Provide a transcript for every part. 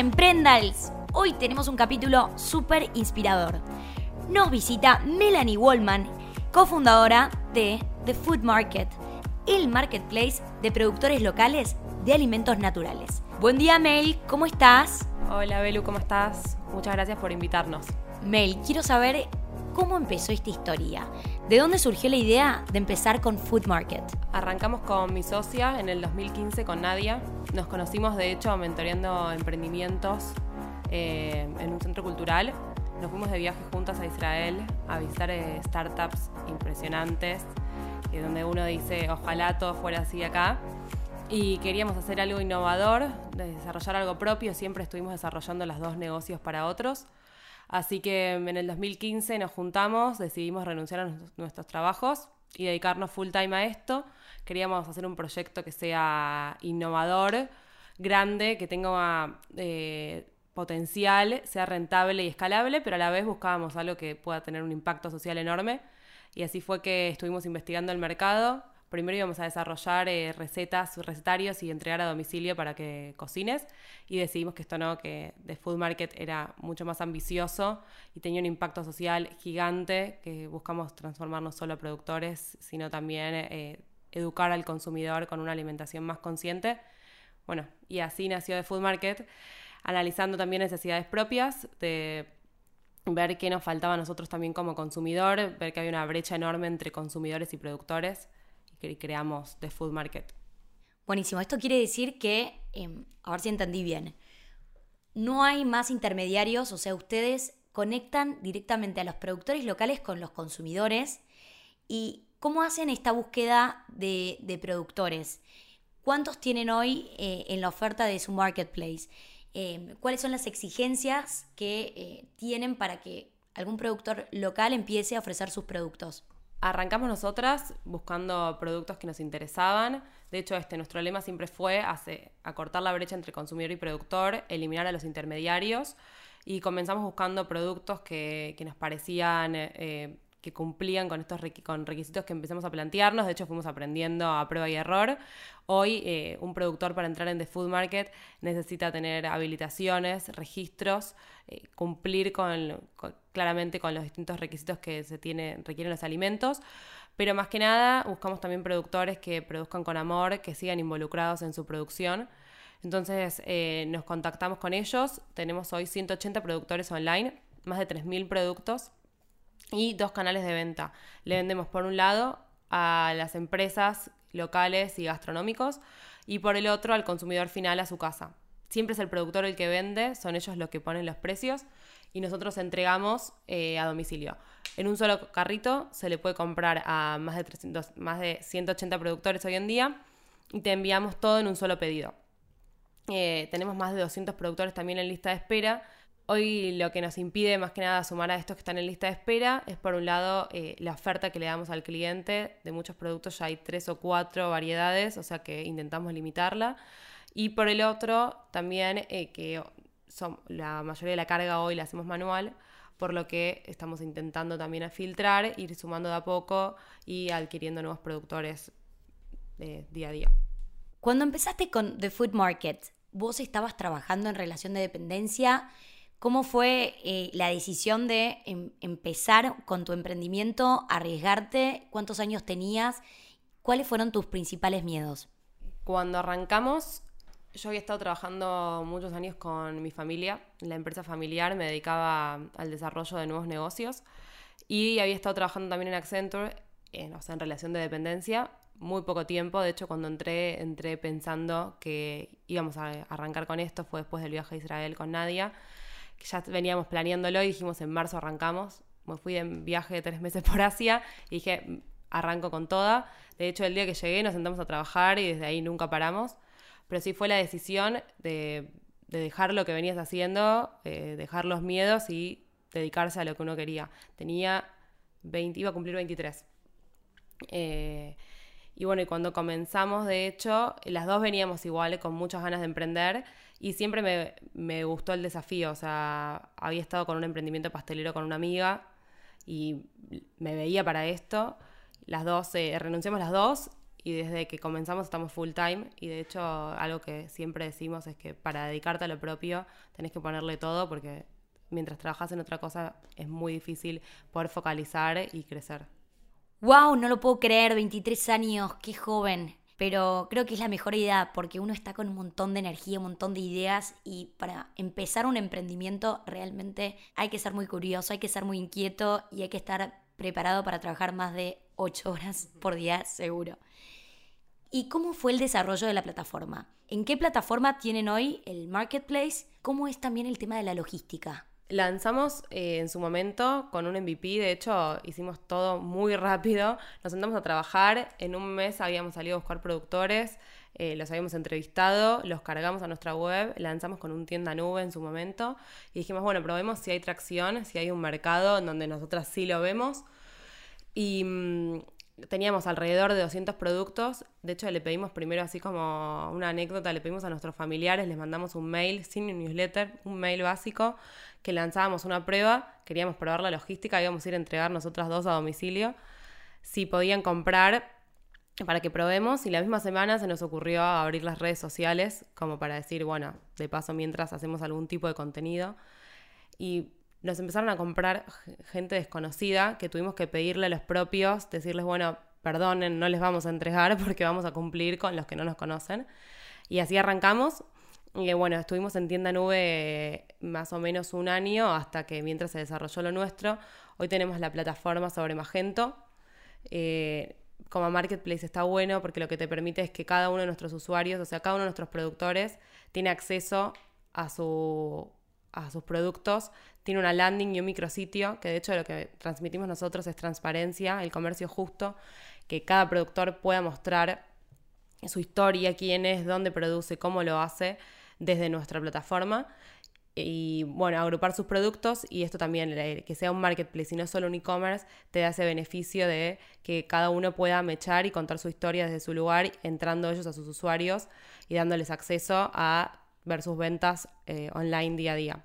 Emprendals. Hoy tenemos un capítulo súper inspirador. Nos visita Melanie Wallman, cofundadora de The Food Market, el marketplace de productores locales de alimentos naturales. Buen día, Mel, ¿cómo estás? Hola, Belu, ¿cómo estás? Muchas gracias por invitarnos. Mel, quiero saber cómo empezó esta historia. ¿De dónde surgió la idea de empezar con Food Market? Arrancamos con mi socia en el 2015 con Nadia. Nos conocimos, de hecho, mentoreando emprendimientos eh, en un centro cultural. Nos fuimos de viaje juntas a Israel a visitar eh, startups impresionantes, eh, donde uno dice, ojalá todo fuera así acá. Y queríamos hacer algo innovador, desarrollar algo propio. Siempre estuvimos desarrollando los dos negocios para otros. Así que en el 2015 nos juntamos, decidimos renunciar a nuestros trabajos y dedicarnos full time a esto. Queríamos hacer un proyecto que sea innovador, grande, que tenga eh, potencial, sea rentable y escalable, pero a la vez buscábamos algo que pueda tener un impacto social enorme. Y así fue que estuvimos investigando el mercado, primero íbamos a desarrollar eh, recetas, recetarios y entregar a domicilio para que cocines y decidimos que esto no, que The Food Market era mucho más ambicioso y tenía un impacto social gigante, que buscamos transformar no solo a productores, sino también eh, educar al consumidor con una alimentación más consciente. Bueno, y así nació The Food Market, analizando también necesidades propias de ver qué nos faltaba a nosotros también como consumidor, ver que había una brecha enorme entre consumidores y productores que creamos de Food Market. Buenísimo, esto quiere decir que, em, a ver si entendí bien, no hay más intermediarios, o sea, ustedes conectan directamente a los productores locales con los consumidores y cómo hacen esta búsqueda de, productores. ¿Cuántos tienen hoy eh, en la oferta de su marketplace? Em, ¿Cuáles son las exigencias que eh, tienen para que algún productor local empiece a ofrecer sus productos? Arrancamos nosotras buscando productos que nos interesaban. De hecho, este, nuestro lema siempre fue acortar la brecha entre consumidor y productor, eliminar a los intermediarios y comenzamos buscando productos que, nos parecían eh, que cumplían con estos con requisitos que empezamos a plantearnos. De hecho, fuimos aprendiendo a prueba y error. Hoy, eh, un productor para entrar en The Food Market necesita tener habilitaciones, registros, eh, cumplir con, claramente con los distintos requisitos que se tiene, requieren los alimentos. Pero más que nada, buscamos también productores que produzcan con amor, que sigan involucrados en su producción. Entonces, eh, nos contactamos con ellos. Tenemos hoy 180 productores online, más de 3.000 productos y dos canales de venta. Le vendemos por un lado a las empresas locales y gastronómicos y por el otro al consumidor final a su casa. Siempre es el productor el que vende, son ellos los que ponen los precios y nosotros entregamos eh, a domicilio. En un solo carrito se le puede comprar a más de, 300, más de 180 productores hoy en día y te enviamos todo en un solo pedido. Eh, tenemos más de 200 productores también en lista de espera Hoy lo que nos impide más que nada sumar a estos que están en lista de espera es por un lado eh, la oferta que le damos al cliente. De muchos productos ya hay tres o cuatro variedades, o sea que intentamos limitarla. Y por el otro también eh, que son, la mayoría de la carga hoy la hacemos manual, por lo que estamos intentando también filtrar, ir sumando de a poco y adquiriendo nuevos productores de día a día. Cuando empezaste con The Food Market, ¿vos estabas trabajando en relación de dependencia? ¿Cómo fue eh, la decisión de em, empezar con tu emprendimiento, arriesgarte? ¿Cuántos años tenías? ¿Cuáles fueron tus principales miedos? Cuando arrancamos, yo había estado trabajando muchos años con mi familia. La empresa familiar me dedicaba al desarrollo de nuevos negocios y había estado trabajando también en Accenture, en, o sea, en relación de dependencia, muy poco tiempo. De hecho, cuando entré, entré pensando que íbamos a arrancar con esto. Fue después del viaje a Israel con Nadia ya veníamos planeándolo y dijimos en marzo arrancamos. Me fui en viaje de tres meses por Asia y dije, arranco con toda. De hecho, el día que llegué nos sentamos a trabajar y desde ahí nunca paramos. Pero sí fue la decisión de, dejar lo que venías haciendo, eh, dejar los miedos y dedicarse a lo que uno quería. Tenía 20, iba a cumplir 23. Eh, y bueno, y cuando comenzamos, de hecho, las dos veníamos igual, con muchas ganas de emprender y siempre me, me, gustó el desafío. O sea, había estado con un emprendimiento pastelero con una amiga y me veía para esto. Las dos, eh, renunciamos las dos y desde que comenzamos estamos full time y de hecho algo que siempre decimos es que para dedicarte a lo propio tenés que ponerle todo porque mientras trabajas en otra cosa es muy difícil poder focalizar y crecer. ¡Wow! No lo puedo creer, 23 años, qué joven. Pero creo que es la mejor idea porque uno está con un montón de energía, un montón de ideas y para empezar un emprendimiento realmente hay que ser muy curioso, hay que ser muy inquieto y hay que estar preparado para trabajar más de 8 horas por día seguro. ¿Y cómo fue el desarrollo de la plataforma? ¿En qué plataforma tienen hoy el marketplace? ¿Cómo es también el tema de la logística? Lanzamos eh, en su momento con un MVP, de hecho hicimos todo muy rápido, nos sentamos a trabajar, en un mes habíamos salido a buscar productores, eh, los habíamos entrevistado, los cargamos a nuestra web, lanzamos con un tienda nube en su momento y dijimos, bueno, probemos si hay tracción, si hay un mercado en donde nosotras sí lo vemos. Y mm, teníamos alrededor de 200 productos. De hecho, le pedimos primero, así como una anécdota, le pedimos a nuestros familiares, les mandamos un mail sin newsletter, un mail básico, que lanzábamos una prueba. Queríamos probar la logística, íbamos a ir a entregar nosotras dos a domicilio. Si podían comprar para que probemos y la misma semana se nos ocurrió abrir las redes sociales como para decir, bueno, de paso mientras hacemos algún tipo de contenido. Y nos empezaron a comprar gente desconocida que tuvimos que pedirle a los propios, decirles, bueno, perdonen, no les vamos a entregar porque vamos a cumplir con los que no nos conocen. Y así arrancamos. Y bueno, estuvimos en tienda nube más o menos un año hasta que mientras se desarrolló lo nuestro, hoy tenemos la plataforma sobre Magento. Eh, como marketplace está bueno porque lo que te permite es que cada uno de nuestros usuarios, o sea, cada uno de nuestros productores, tiene acceso a, su, a sus productos tiene una landing y un micrositio, que de hecho lo que transmitimos nosotros es transparencia, el comercio justo, que cada productor pueda mostrar su historia, quién es, dónde produce, cómo lo hace desde nuestra plataforma. Y bueno, agrupar sus productos y esto también, que sea un marketplace y no solo un e-commerce, te da ese beneficio de que cada uno pueda mechar y contar su historia desde su lugar, entrando ellos a sus usuarios y dándoles acceso a ver sus ventas eh, online día a día.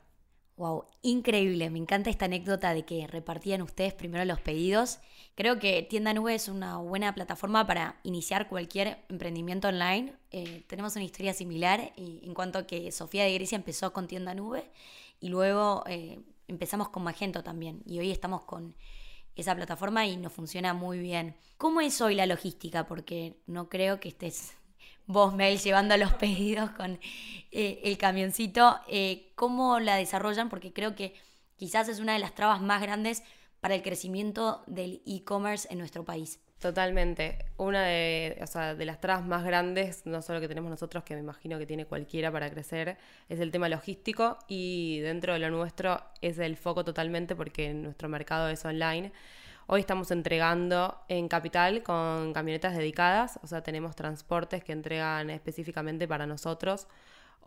Wow, increíble. Me encanta esta anécdota de que repartían ustedes primero los pedidos. Creo que Tienda Nube es una buena plataforma para iniciar cualquier emprendimiento online. Eh, tenemos una historia similar en cuanto a que Sofía de Grecia empezó con Tienda Nube y luego eh, empezamos con Magento también. Y hoy estamos con esa plataforma y nos funciona muy bien. ¿Cómo es hoy la logística? Porque no creo que estés vos, Mel, llevando los pedidos con eh, el camioncito, eh, ¿cómo la desarrollan? Porque creo que quizás es una de las trabas más grandes para el crecimiento del e-commerce en nuestro país. Totalmente. Una de, de las trabas más grandes, no solo que tenemos nosotros, que me imagino que tiene cualquiera para crecer, es el tema logístico y dentro de lo nuestro es el foco totalmente porque nuestro mercado es online. Hoy estamos entregando en Capital con camionetas dedicadas, o sea, tenemos transportes que entregan específicamente para nosotros.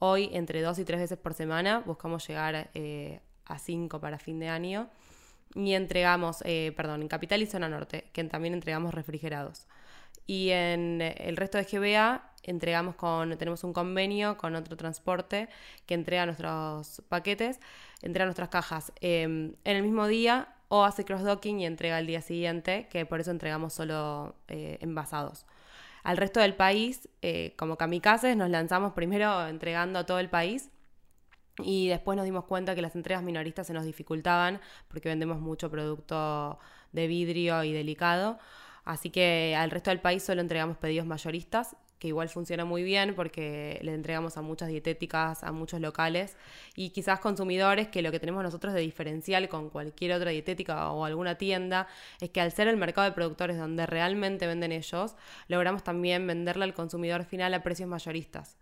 Hoy, entre dos y tres veces por semana, buscamos llegar eh, a cinco para fin de año. Y entregamos, eh, perdón, en Capital y Zona Norte, que también entregamos refrigerados. Y en el resto de GBA entregamos con, tenemos un convenio con otro transporte que entrega nuestros paquetes, entrega nuestras cajas em, en el mismo día o hace cross-docking y entrega el día siguiente, que por eso entregamos solo eh, envasados. Al resto del país, eh, como kamikazes, nos lanzamos primero entregando a todo el país y después nos dimos cuenta que las entregas minoristas se nos dificultaban porque vendemos mucho producto de vidrio y delicado. Así que al resto del país solo entregamos pedidos mayoristas que igual funciona muy bien porque le entregamos a muchas dietéticas, a muchos locales y quizás consumidores que lo que tenemos nosotros de diferencial con cualquier otra dietética o alguna tienda es que al ser el mercado de productores donde realmente venden ellos, logramos también venderle al consumidor final a precios mayoristas.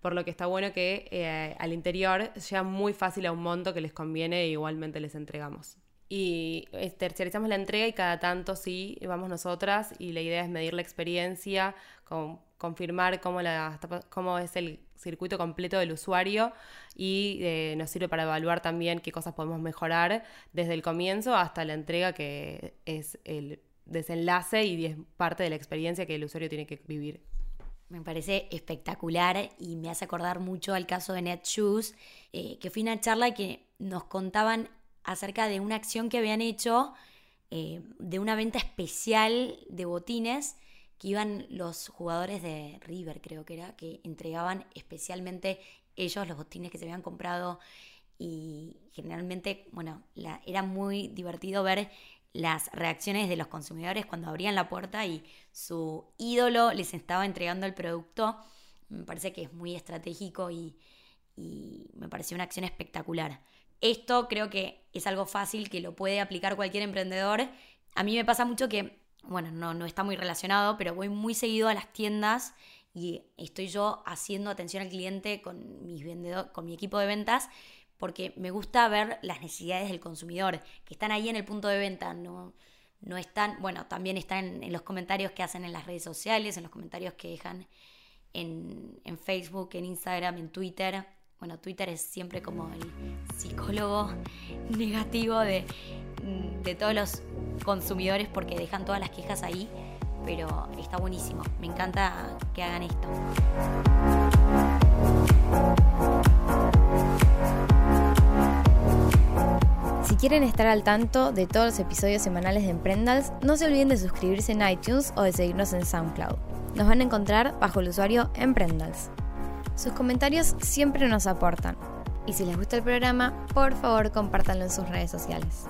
Por lo que está bueno que eh, al interior sea muy fácil a un monto que les conviene e igualmente les entregamos y eh, terciarizamos la entrega y cada tanto sí vamos nosotras y la idea es medir la experiencia, con, confirmar cómo, la, cómo es el circuito completo del usuario y eh, nos sirve para evaluar también qué cosas podemos mejorar desde el comienzo hasta la entrega que es el desenlace y es parte de la experiencia que el usuario tiene que vivir. Me parece espectacular y me hace acordar mucho al caso de Netshoes, eh, que fue una charla que nos contaban acerca de una acción que habían hecho eh, de una venta especial de botines que iban los jugadores de River, creo que era, que entregaban especialmente ellos los botines que se habían comprado y generalmente, bueno, era muy divertido ver las reacciones de los consumidores cuando abrían la puerta y su ídolo les estaba entregando el producto. Me parece que es muy estratégico y me pareció una acción espectacular. Esto creo que es algo fácil que lo puede aplicar cualquier emprendedor. A mí me pasa mucho que, bueno, no, no está muy relacionado, pero voy muy seguido a las tiendas y estoy yo haciendo atención al cliente con, mis con mi equipo de ventas porque me gusta ver las necesidades del consumidor, que están ahí en el punto de venta, no, no están, bueno, también están en, los comentarios que hacen en las redes sociales, en los comentarios que dejan en, en Facebook, en Instagram, en Twitter. Bueno, Twitter es siempre como el psicólogo negativo de, de todos los consumidores porque dejan todas las quejas ahí, pero está buenísimo. Me encanta que hagan esto. Si quieren estar al tanto de todos los episodios semanales de Emprendals, no se olviden de suscribirse en iTunes o de seguirnos en SoundCloud. Nos van a encontrar bajo el usuario Emprendals. Sus comentarios siempre nos aportan. Y si les gusta el programa, por favor compártanlo en sus redes sociales.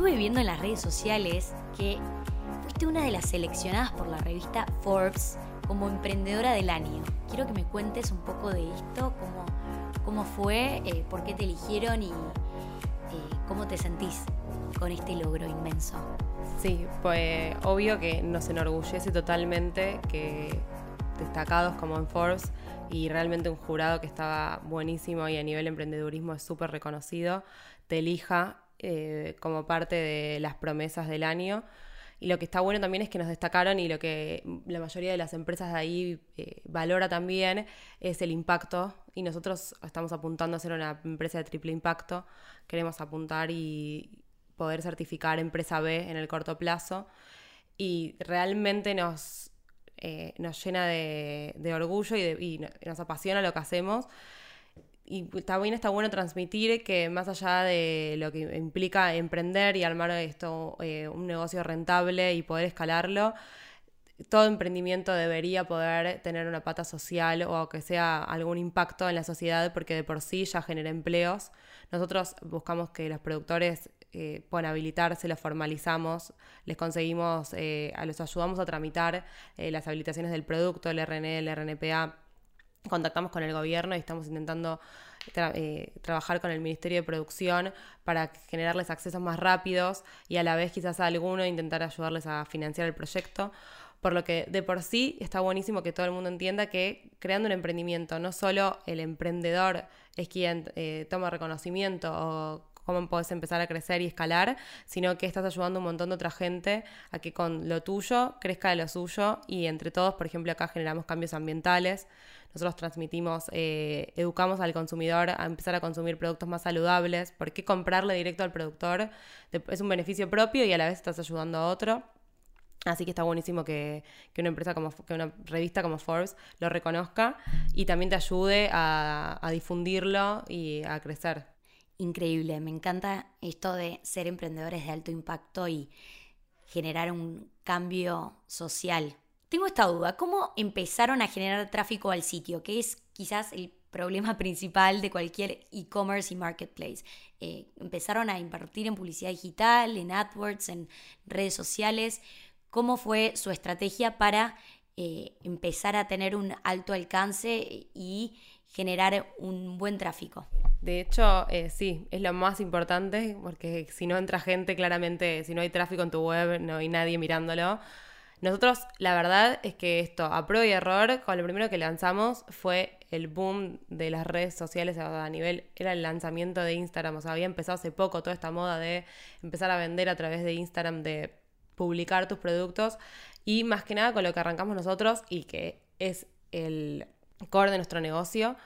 Estuve viendo en las redes sociales que fuiste una de las seleccionadas por la revista Forbes como emprendedora del año. Quiero que me cuentes un poco de esto, cómo, cómo fue, eh, por qué te eligieron y eh, cómo te sentís con este logro inmenso. Sí, pues obvio que nos enorgullece totalmente que destacados como en Forbes y realmente un jurado que estaba buenísimo y a nivel emprendedurismo es súper reconocido, te elija eh, como parte de las promesas del año. Y lo que está bueno también es que nos destacaron y lo que la mayoría de las empresas de ahí eh, valora también es el impacto. Y nosotros estamos apuntando a ser una empresa de triple impacto. Queremos apuntar y, poder certificar empresa B en el corto plazo y realmente nos, eh, nos llena de, orgullo y, nos apasiona lo que hacemos. Y también está bueno transmitir que más allá de lo que implica emprender y armar esto eh, un negocio rentable y poder escalarlo, todo emprendimiento debería poder tener una pata social o que sea algún impacto en la sociedad porque de por sí ya genera empleos. Nosotros buscamos que los productores eh, puedan habilitarse, los formalizamos, les conseguimos, eh, los ayudamos a tramitar eh, las habilitaciones del producto, el RNE, el RNPA. Contactamos con el gobierno y estamos intentando eh, trabajar con el Ministerio de Producción para generarles accesos más rápidos y a la vez quizás a alguno intentar ayudarles a financiar el proyecto. Por lo que de por sí está buenísimo que todo el mundo entienda que creando un emprendimiento no solo el emprendedor es quien eh, toma reconocimiento o cómo puedes empezar a crecer y escalar, sino que estás ayudando un montón de otra gente a que con lo tuyo crezca de lo suyo y entre todos, por ejemplo, acá generamos cambios ambientales. Nosotros transmitimos, eh, educamos al consumidor a empezar a consumir productos más saludables. ¿Por qué comprarle directo al productor? Es un beneficio propio y a la vez estás ayudando a otro. Así que está buenísimo que, una empresa como que una revista como Forbes lo reconozca y también te ayude a difundirlo y a crecer. Increíble, me encanta esto de ser emprendedores de alto impacto y generar un cambio social. Tengo esta duda, ¿cómo empezaron a generar tráfico al sitio? Que es quizás el problema principal de cualquier e-commerce y marketplace. Eh, empezaron a invertir en publicidad digital, en AdWords, en redes sociales cómo fue su estrategia para eh, empezar a tener un alto alcance y generar un buen tráfico. De hecho, eh, sí, es lo más importante, porque si no entra gente, claramente, si no hay tráfico en tu web, no hay nadie mirándolo. Nosotros, la verdad es que esto, a prueba y error, con lo primero que lanzamos fue el boom de las redes sociales a nivel, era el lanzamiento de Instagram, o sea, había empezado hace poco toda esta moda de empezar a vender a través de Instagram, de publicar tus productos y más que nada con lo que arrancamos nosotros y que es el core de nuestro negocio,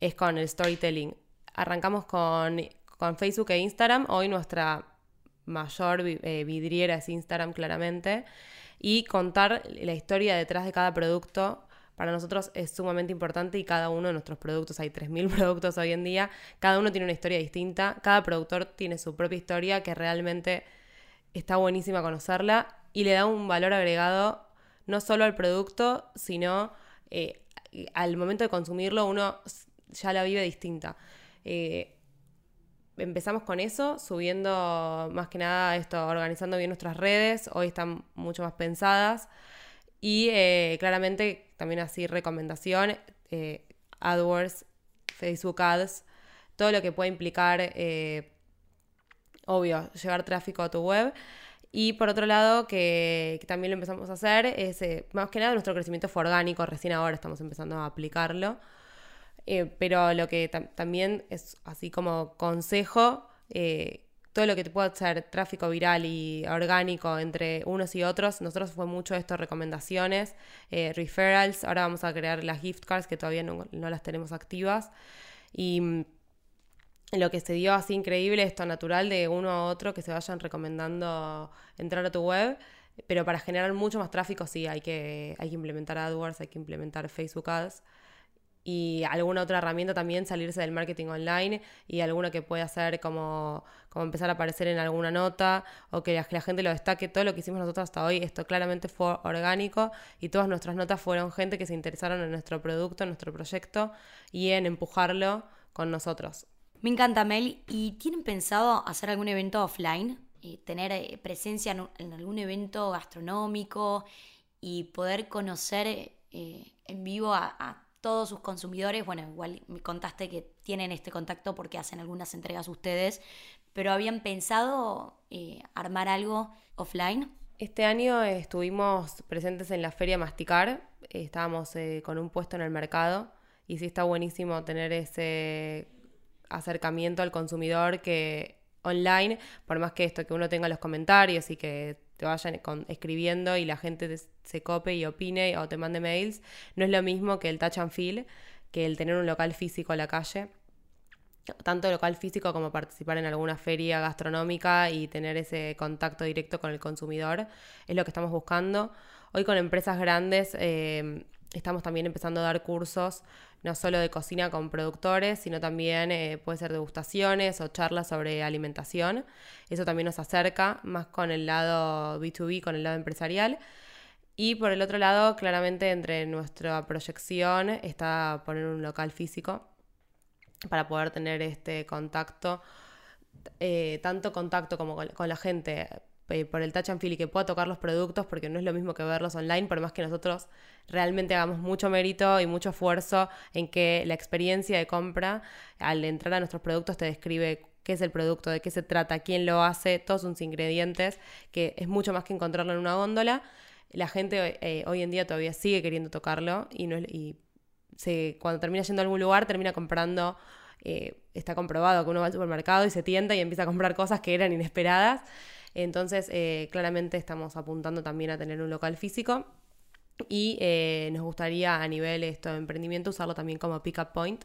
es con el storytelling. Arrancamos con, Facebook e Instagram, hoy nuestra mayor eh, vidriera es Instagram claramente, y contar la historia detrás de cada producto. Para nosotros es sumamente importante y cada uno de nuestros productos, hay 3.000 productos hoy en día, cada uno tiene una historia distinta, cada productor tiene su propia historia que realmente está buenísima conocerla y le da un valor agregado no solo al producto, sino eh, al momento de consumirlo uno ya la vive distinta. Eh, empezamos con eso, subiendo más que nada esto, organizando bien nuestras redes, hoy están mucho más pensadas y eh, claramente también así recomendación, eh, AdWords, Facebook Ads, todo lo que puede implicar, obvio, llevar tráfico a tu web. Y por otro lado, que, también lo empezamos a hacer, es más que nada nuestro crecimiento fue orgánico, recién ahora estamos empezando a aplicarlo. pero lo que también es así como consejo, todo lo que te pueda hacer tráfico viral y orgánico entre unos y otros. Nosotros fue mucho esto, recomendaciones, eh, referrals. Ahora vamos a crear las gift cards que todavía no, las tenemos activas. Y mm, lo que se dio así increíble, esto natural de uno a otro, que se vayan recomendando entrar a tu web. Pero para generar mucho más tráfico sí hay que, hay que implementar AdWords, hay que implementar Facebook Ads y alguna otra herramienta también, salirse del marketing online y alguna que pueda hacer como, como empezar a aparecer en alguna nota o que la, gente lo destaque. Todo lo que hicimos nosotros hasta hoy, esto claramente fue orgánico y todas nuestras notas fueron gente que se interesaron en nuestro producto, en nuestro proyecto y en empujarlo con nosotros. Me encanta, Mel. ¿Y tienen pensado hacer algún evento offline? Eh, tener eh, presencia en, algún evento gastronómico y poder conocer eh, en vivo a todos sus consumidores, bueno, igual me contaste que tienen este contacto porque hacen algunas entregas ustedes, pero ¿habían pensado armar algo offline? Este año estuvimos presentes en la Feria Masticar, estábamos con un puesto en el mercado y sí está buenísimo tener ese acercamiento al consumidor que online, por más que esto, que uno tenga los comentarios y que te vayan escribiendo y la gente se cope y opine o te mande mails, no es lo mismo que el touch and feel, que el tener un local físico a la calle. Tanto local físico como participar en alguna feria gastronómica y tener ese contacto directo con el consumidor es lo que estamos buscando. Hoy con empresas grandes eh, estamos también empezando a dar cursos no solo de cocina con productores, sino también eh, puede ser degustaciones o charlas sobre alimentación. Eso también nos acerca más con el lado B2B, con el lado empresarial. Y por el otro lado, claramente entre nuestra proyección está poner un local físico para poder tener este contacto, eh, tanto contacto como con la gente eh, por el touch and feel y que pueda tocar los productos, porque no es lo mismo que verlos online, por más que nosotros realmente hagamos mucho mérito y mucho esfuerzo en que la experiencia de compra al entrar a nuestros productos te describe qué es el producto, de qué se trata, quién lo hace, todos sus ingredientes, que es mucho más que encontrarlo en una góndola. La gente eh, hoy en día todavía sigue queriendo tocarlo y, no y se, cuando termina yendo a algún lugar termina comprando, eh, está comprobado que uno va al supermercado y se tienta y empieza a comprar cosas que eran inesperadas. Entonces, eh, claramente estamos apuntando también a tener un local físico y eh, nos gustaría a nivel esto de emprendimiento usarlo también como pick-up point,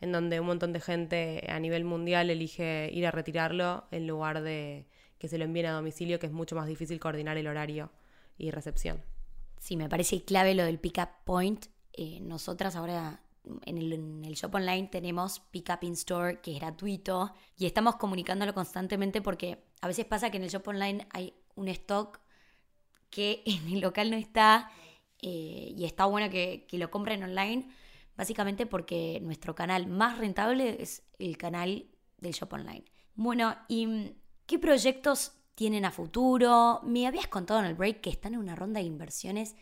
en donde un montón de gente a nivel mundial elige ir a retirarlo en lugar de que se lo envíen a domicilio, que es mucho más difícil coordinar el horario y recepción. Sí, me parece clave lo del pick-up point. Eh, nosotras ahora en el, shop online tenemos Pick Up in Store, que es gratuito, y estamos comunicándolo constantemente porque a veces pasa que en el shop online hay un stock que en el local no está, eh, y está bueno que, que lo compren online, básicamente porque nuestro canal más rentable es el canal del shop online. Bueno, ¿y qué proyectos tienen a futuro? Me habías contado en el break que están en una ronda de inversiones.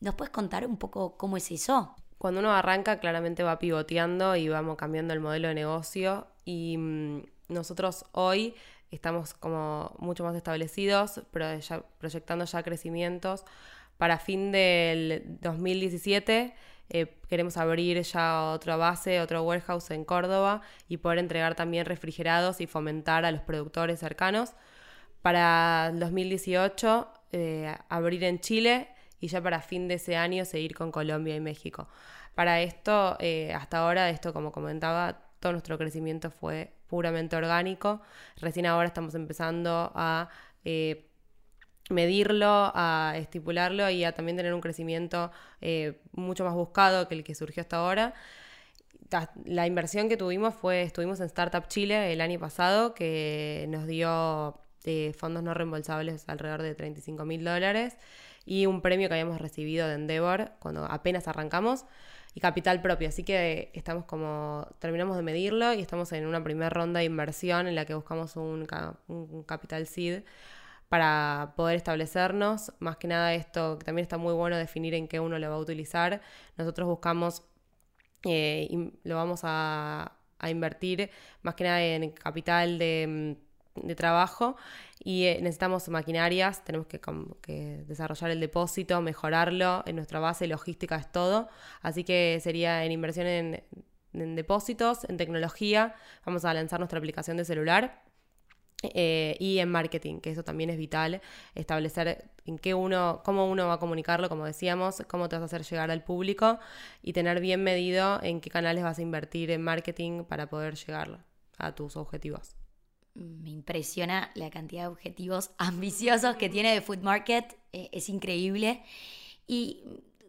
¿Nos puedes contar un poco cómo es eso? cuando uno arranca claramente va pivoteando y vamos cambiando el modelo de negocio y mm, nosotros hoy estamos como mucho más establecidos, pero ya, proyectando ya crecimientos. Para fin del 2017 eh, queremos abrir ya otra base, otro warehouse en Córdoba y poder entregar también refrigerados y fomentar a los productores cercanos. Para el 2018 eh, abrir en Chile y ya para fin de ese año seguir con Colombia y México. Para esto, eh, hasta ahora, esto como comentaba, todo nuestro crecimiento fue puramente orgánico. Recién ahora estamos empezando a eh, medirlo, a estipularlo y a también tener un crecimiento eh, mucho más buscado que el que surgió hasta ahora. La inversión que tuvimos fue, estuvimos en Startup Chile el año pasado, que nos dio eh, fondos no reembolsables alrededor de 35 mil dólares y un premio que habíamos recibido de Endeavor cuando apenas arrancamos y capital propio. Así que estamos como, terminamos de medirlo y estamos en una primera ronda de inversión en la que buscamos un, un capital seed para poder establecernos. Más que nada esto, que también está muy bueno definir en qué uno lo va a utilizar. Nosotros buscamos, eh, lo vamos a, invertir más que nada en capital de, mm, trabajo y eh, necesitamos maquinarias, tenemos que, desarrollar el depósito, mejorarlo, en nuestra base logística es todo, así que sería en inversión en, en depósitos, en tecnología, vamos a lanzar nuestra aplicación de celular eh, y en marketing, que eso también es vital, establecer en qué uno, cómo uno va a comunicarlo, como decíamos, cómo te vas a hacer llegar al público y tener bien medido en qué canales vas a invertir en marketing para poder llegar a tus objetivos. Me impresiona la cantidad de objetivos ambiciosos que tiene de Food Market, eh, es increíble. Y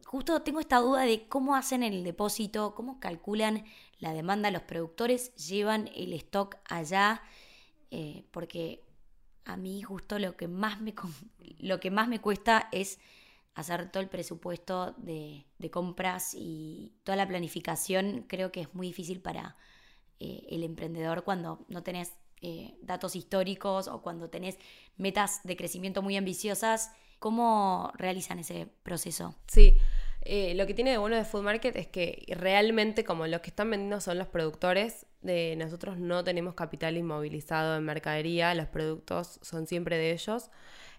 justo tengo esta duda de cómo hacen el depósito, cómo calculan la demanda, los productores llevan el stock allá. Eh, porque a mí justo lo que, más me, lo que más me cuesta es hacer todo el presupuesto de, compras y toda la planificación. Creo que es muy difícil para eh, el emprendedor cuando no tenés eh, datos históricos o cuando tenés metas de crecimiento muy ambiciosas. ¿Cómo realizan ese proceso? Sí. Eh, lo que tiene de bueno de Food Market es que realmente como los que están vendiendo son los productores, de nosotros no tenemos capital inmovilizado en mercadería, los productos son siempre de ellos.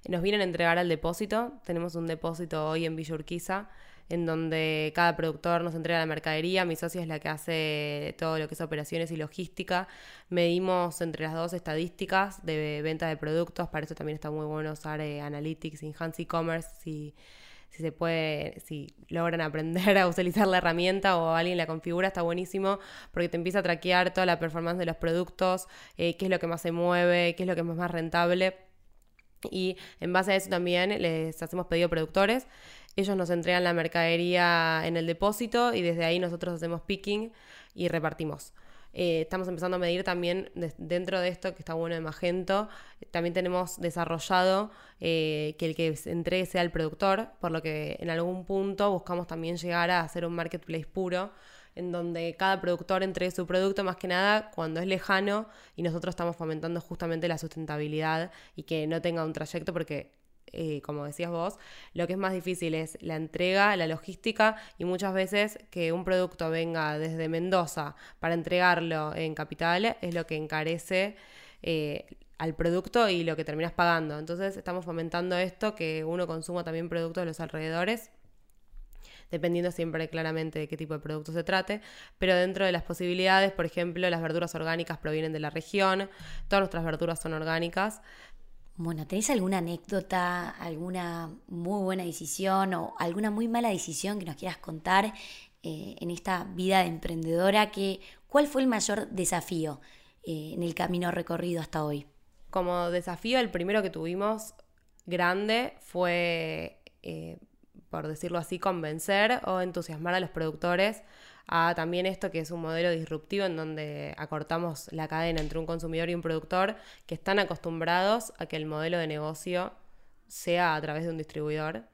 Nos vienen a entregar al depósito, tenemos un depósito hoy en Villa Urquiza, en donde cada productor nos entrega la mercadería, mi socia es la que hace todo lo que es operaciones y logística, medimos entre las dos estadísticas de venta de productos, para eso también está muy bueno usar eh, Analytics, Enhance E-Commerce y si se puede, si logran aprender a utilizar la herramienta o alguien la configura, está buenísimo porque te empieza a traquear toda la performance de los productos, eh, qué es lo que más se mueve, qué es lo que es más rentable. Y en base a eso también les hacemos pedido productores. Ellos nos entregan la mercadería en el depósito y desde ahí nosotros hacemos picking y repartimos. Eh, estamos empezando a medir también dentro de esto, que está bueno de Magento, también tenemos desarrollado eh, que el que entregue sea el productor, por lo que en algún punto buscamos también llegar a hacer un marketplace puro en donde cada productor entregue su producto más que nada cuando es lejano y nosotros estamos fomentando justamente la sustentabilidad y que no tenga un trayecto porque eh, como decías vos, lo que es más difícil es la entrega, la logística y muchas veces que un producto venga desde Mendoza para entregarlo en capital es lo que encarece eh, al producto y lo que terminas pagando. Entonces estamos fomentando esto, que uno consuma también productos de los alrededores dependiendo siempre claramente de qué tipo de producto se trate, pero dentro de las posibilidades, por ejemplo, las verduras orgánicas provienen de la región, todas nuestras verduras son orgánicas, bueno, ¿tenés alguna anécdota, alguna muy buena decisión o alguna muy mala decisión que nos quieras contar eh, en esta vida de emprendedora? Que, ¿Cuál fue el mayor desafío eh, en el camino recorrido hasta hoy? Como desafío, el primero que tuvimos grande fue, eh, por decirlo así, convencer o entusiasmar a los productores a también esto que es un modelo disruptivo en donde acortamos la cadena entre un consumidor y un productor que están acostumbrados a que el modelo de negocio sea a través de un distribuidor.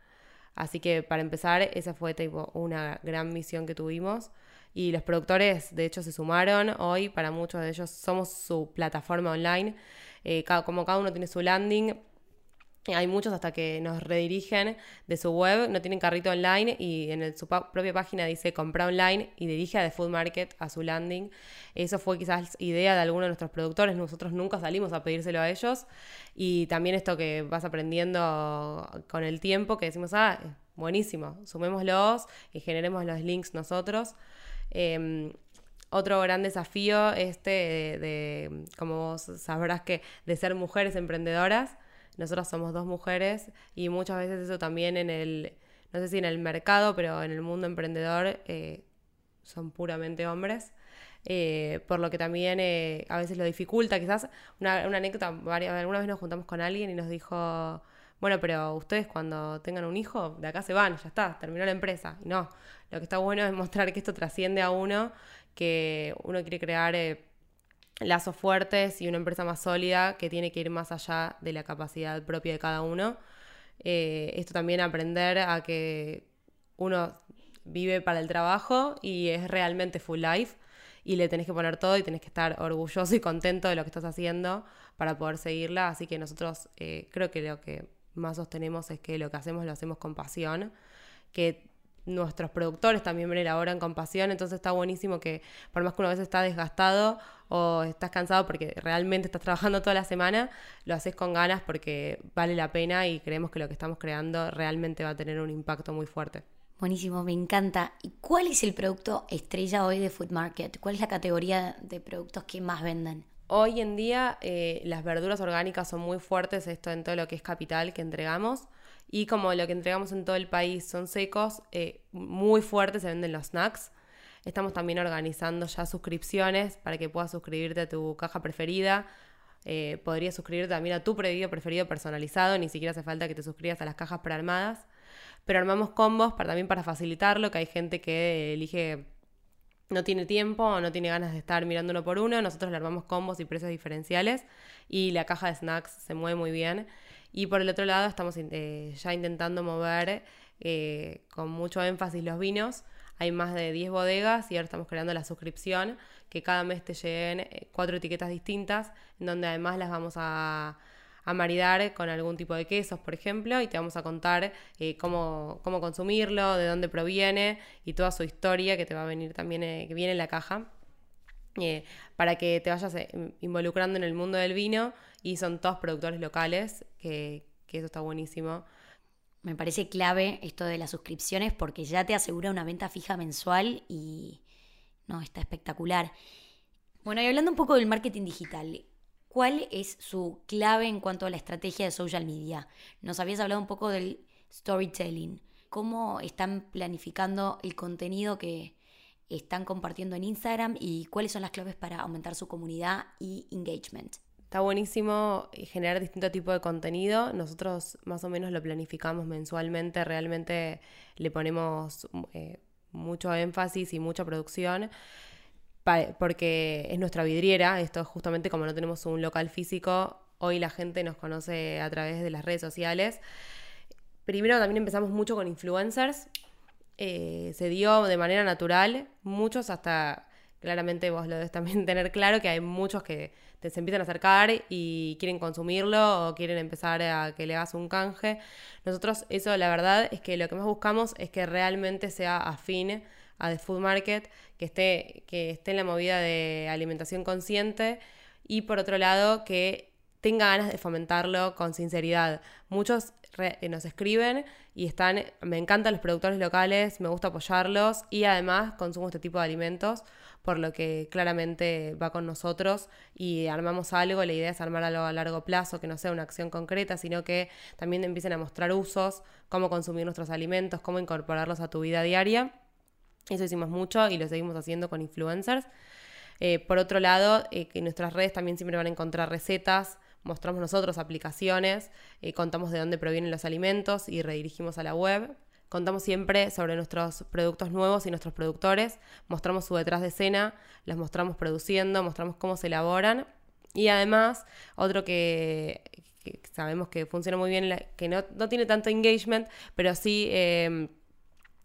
Así que para empezar, esa fue tipo, una gran misión que tuvimos. Y los productores, de hecho, se sumaron. Hoy, para muchos de ellos, somos su plataforma online. Eh, como cada uno tiene su landing, hay muchos hasta que nos redirigen de su web, no tienen carrito online y en su propia página dice comprar online y dirige a The Food Market a su landing. Eso fue quizás idea de alguno de nuestros productores, nosotros nunca salimos a pedírselo a ellos. Y también esto que vas aprendiendo con el tiempo, que decimos, ah, buenísimo, sumémoslos y generemos los links nosotros. Em, otro gran desafío este de, de, como vos sabrás que de ser mujeres emprendedoras nosotras somos dos mujeres y muchas veces eso también en el, no sé si en el mercado, pero en el mundo emprendedor eh, son puramente hombres. Eh, por lo que también eh, a veces lo dificulta. Quizás una, anécdota, varias, alguna vez nos juntamos con alguien y nos dijo, bueno, pero ustedes cuando tengan un hijo, de acá se van, ya está, terminó la empresa. Y no, lo que está bueno es mostrar que esto trasciende a uno, que uno quiere crear lazos fuertes y una empresa más sólida que tiene que ir más allá de la capacidad propia de cada uno. Eh, esto también aprender a que uno vive para el trabajo y es realmente full life y le tenés que poner todo y tenés que estar orgulloso y contento de lo que estás haciendo para poder seguirla. Así que nosotros eh, creo que lo que más sostenemos es que lo que hacemos lo hacemos con pasión, que nuestros productores también ven la con pasión, entonces está buenísimo que por más que una vez está desgastado o estás cansado porque realmente estás trabajando toda la semana, lo haces con ganas porque vale la pena y creemos que lo que estamos creando realmente va a tener un impacto muy fuerte. Buenísimo, me encanta. ¿Y cuál es el producto estrella hoy de Food Market? ¿Cuál es la categoría de productos que más venden? Hoy en día eh, las verduras orgánicas son muy fuertes, esto en todo lo que es capital que entregamos. Y como lo que entregamos en todo el país son secos, eh, muy fuertes se venden los snacks. Estamos también organizando ya suscripciones para que puedas suscribirte a tu caja preferida. Eh, podrías suscribirte también a tu pedido preferido personalizado, ni siquiera hace falta que te suscribas a las cajas prearmadas. Pero armamos combos para, también para facilitarlo, que hay gente que elige no tiene tiempo o no tiene ganas de estar mirando uno por uno, nosotros le armamos combos y precios diferenciales y la caja de snacks se mueve muy bien. Y por el otro lado estamos eh, ya intentando mover eh, con mucho énfasis los vinos. Hay más de 10 bodegas y ahora estamos creando la suscripción, que cada mes te lleguen eh, cuatro etiquetas distintas, en donde además las vamos a, a maridar con algún tipo de quesos, por ejemplo, y te vamos a contar cómo, cómo, consumirlo, de dónde proviene y toda su historia que te va a venir también, que viene en la caja. Eh, para que te vayas eh, involucrando en el mundo del vino y son todos productores locales, que, eso está buenísimo. Me parece clave esto de las suscripciones porque ya te asegura una venta fija mensual y no, está espectacular. Bueno, y hablando un poco del marketing digital, ¿cuál es su clave en cuanto a la estrategia de social media? Nos habías hablado un poco del storytelling. ¿Cómo están planificando el contenido que, están compartiendo en Instagram y cuáles son las claves para aumentar su comunidad y engagement. Está buenísimo generar distinto tipo de contenido. Nosotros más o menos lo planificamos mensualmente, realmente le ponemos eh, mucho énfasis y mucha producción porque es nuestra vidriera. Esto justamente como no tenemos un local físico, hoy la gente nos conoce a través de las redes sociales. Primero también empezamos mucho con influencers, eh, se dio de manera natural, muchos hasta, claramente vos lo debes también tener claro, que hay muchos que te, se empiezan a acercar y quieren consumirlo o quieren empezar a que le hagas un canje. Nosotros eso la verdad es que lo que más buscamos es que realmente sea afín a The Food Market, que esté, que esté en la movida de alimentación consciente y por otro lado que tenga ganas de fomentarlo con sinceridad. Muchos eh, nos escriben y están, me encantan los productores locales, me gusta apoyarlos y además consumo este tipo de alimentos, por lo que claramente va con nosotros y armamos algo, la idea es armar algo a largo plazo, que no sea una acción concreta, sino que también empiecen a mostrar usos, cómo consumir nuestros alimentos, cómo incorporarlos a tu vida diaria. Eso hicimos mucho y lo seguimos haciendo con influencers. Eh, por otro lado, eh, que en nuestras redes también siempre van a encontrar recetas, mostramos nosotros aplicaciones, eh, contamos de dónde provienen los alimentos y redirigimos a la web. Contamos siempre sobre nuestros productos nuevos y nuestros productores, mostramos su detrás de escena, las mostramos produciendo, mostramos cómo se elaboran. Y además, otro que, sabemos que funciona muy bien, que no, tiene tanto engagement, pero sí em,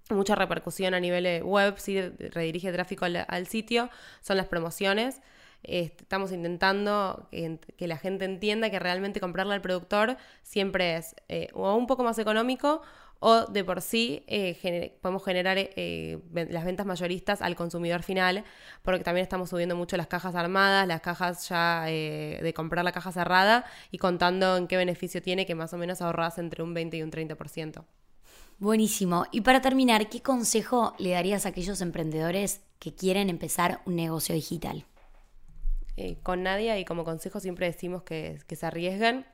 mucha repercusión a nivel web, sí redirige tráfico al sitio, son las promociones estamos intentando que, la gente entienda que realmente comprarle al productor siempre es eh, o un poco más económico o de por sí eh, podemos generar eh, las ventas mayoristas al consumidor final, porque también estamos subiendo mucho las cajas armadas, las cajas ya de comprar la caja cerrada y contando en qué beneficio tiene, que más o menos ahorras entre un 20 y un 30%. Buenísimo. Y para terminar, ¿qué consejo le darías a aquellos emprendedores que quieren empezar un negocio digital? Eh, con Nadia y como consejo siempre decimos que, se arriesguen,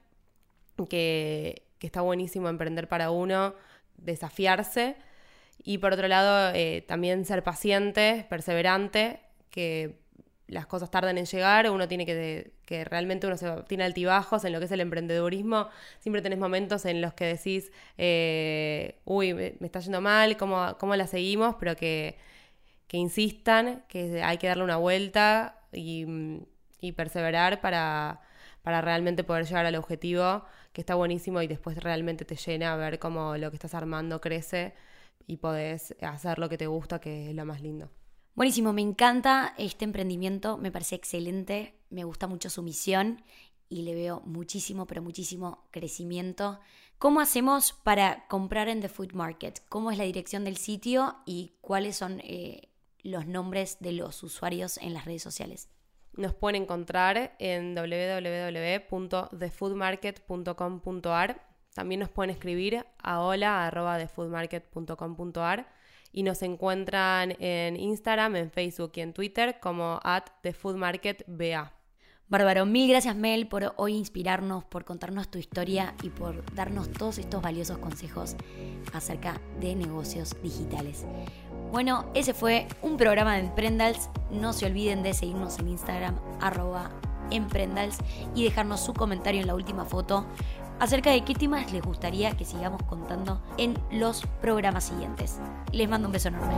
que, está buenísimo emprender para uno, desafiarse y por otro lado eh, también ser paciente, perseverante, que las cosas tardan en llegar, uno tiene que, que realmente uno se, tiene altibajos en lo que es el emprendedurismo, siempre tenés momentos en los que decís, eh, uy, me, está yendo mal, ¿cómo, ¿cómo la seguimos? Pero que, que insistan, que hay que darle una vuelta y, y perseverar para, para realmente poder llegar al objetivo, que está buenísimo y después realmente te llena a ver cómo lo que estás armando crece y podés hacer lo que te gusta, que es lo más lindo. Buenísimo, me encanta este emprendimiento, me parece excelente, me gusta mucho su misión y le veo muchísimo, pero muchísimo crecimiento. ¿Cómo hacemos para comprar en The Food Market? ¿Cómo es la dirección del sitio y cuáles son eh, los nombres de los usuarios en las redes sociales? Nos pueden encontrar en www.thefoodmarket.com.ar. También nos pueden escribir a hola.thefoodmarket.com.ar y nos encuentran en Instagram, en Facebook y en Twitter como at TheFoodMarketBA. Bárbaro, mil gracias Mel por hoy inspirarnos, por contarnos tu historia y por darnos todos estos valiosos consejos acerca de negocios digitales. Bueno, ese fue un programa de Emprendals. No se olviden de seguirnos en Instagram, arroba Emprendals, y dejarnos su comentario en la última foto acerca de qué temas les gustaría que sigamos contando en los programas siguientes. Les mando un beso enorme.